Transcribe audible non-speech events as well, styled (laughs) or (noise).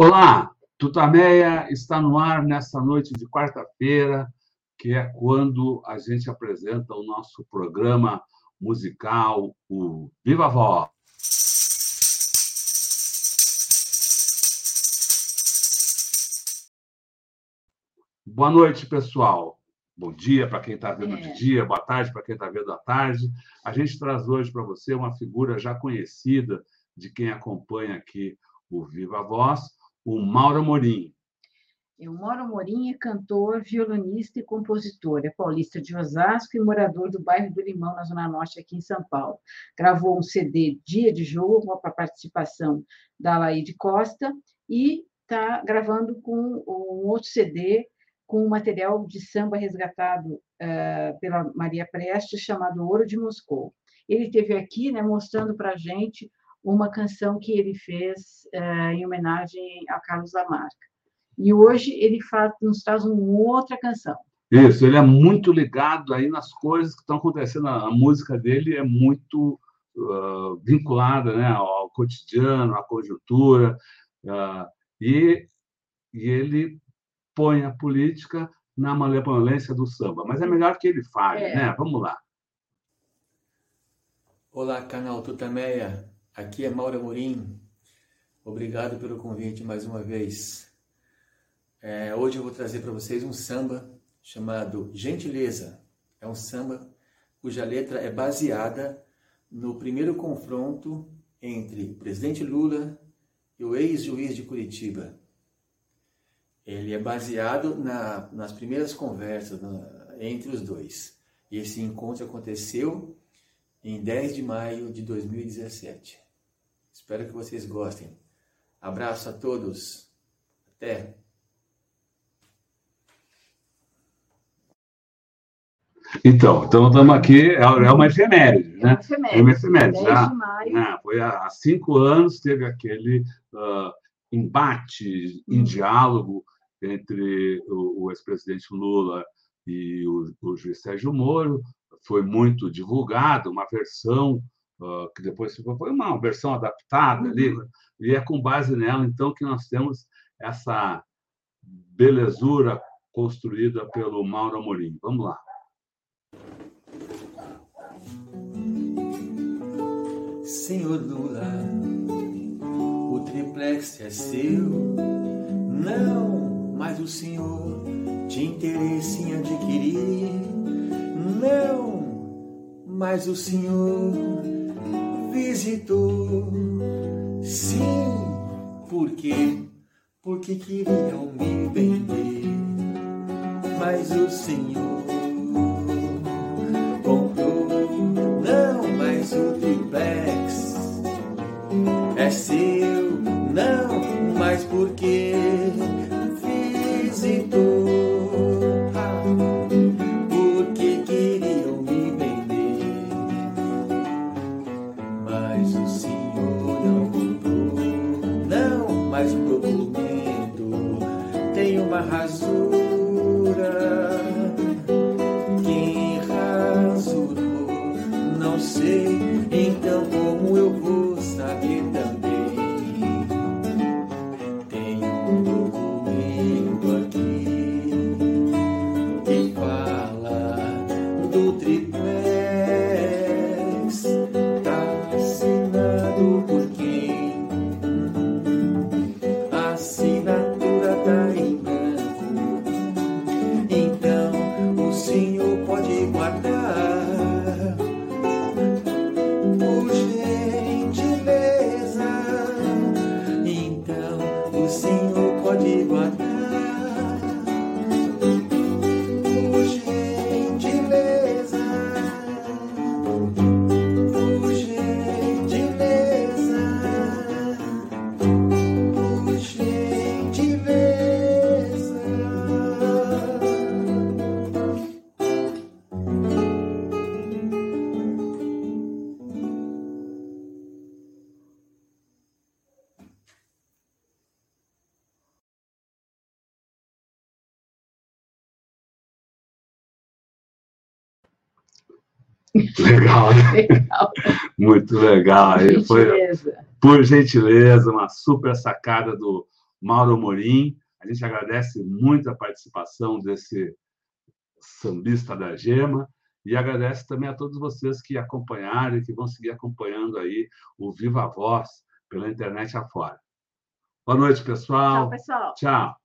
Olá, Tutameia está no ar nesta noite de quarta-feira, que é quando a gente apresenta o nosso programa musical, o Viva Voz. Boa noite, pessoal. Bom dia para quem está vendo é. de dia, boa tarde para quem está vendo à tarde. A gente traz hoje para você uma figura já conhecida de quem acompanha aqui o Viva Voz, o Mauro Amorim. O Mauro Amorim é cantor, violonista e compositor. É paulista de Osasco e morador do bairro do Limão, na Zona Norte, aqui em São Paulo. Gravou um CD Dia de Jogo, para participação da Laide Costa, e está gravando com um outro CD com um material de samba resgatado uh, pela Maria Prestes, chamado Ouro de Moscou. Ele esteve aqui né, mostrando para a gente uma canção que ele fez uh, em homenagem a Carlos Lamarca. E hoje ele faz, nos traz uma outra canção. Isso, ele é muito ligado aí nas coisas que estão acontecendo. A música dele é muito uh, vinculada né, ao cotidiano, à conjuntura, uh, e, e ele põe a política na malemolência do samba. Mas é melhor que ele fale, é. né? Vamos lá. Olá, canal Tutameia. Aqui é Mauro Amorim. Obrigado pelo convite mais uma vez. É, hoje eu vou trazer para vocês um samba chamado Gentileza. É um samba cuja letra é baseada no primeiro confronto entre o presidente Lula e o ex-juiz de Curitiba. Ele é baseado na, nas primeiras conversas na, entre os dois. E esse encontro aconteceu em 10 de maio de 2017. Espero que vocês gostem. Abraço a todos. Até. Então, então estamos aqui, é, é uma efeméride, né? É uma efeméride. Já, né? Foi há cinco anos, teve aquele uh, embate em hum. diálogo entre o, o ex-presidente Lula e o, o juiz Sérgio Moro. Foi muito divulgado, uma versão uh, que depois foi uma versão adaptada ali, uhum. e é com base nela, então, que nós temos essa belezura construída pelo Mauro Amorim. Vamos lá. Senhor Lula, o triplex é seu, não, mas o senhor tinha interesse em adquirir, não, mas o senhor visitou. Sim, por quê? Porque queriam me vender, mas o Senhor traz um documento, tem uma rasura. Quem rasurou, não sei, então como eu vou saber também? Tem um documento aqui que fala do tribunal. Legal, né? Legal. (laughs) Muito legal. Por gentileza. Foi, por gentileza, uma super sacada do, Mauro Morim. A gente agradece muito a participação desse sambista da Gema e agradece também a todos vocês que acompanharam e que vão seguir acompanhando aí o Viva Voz pela internet afora. Boa noite, pessoal. Tchau, pessoal. Tchau.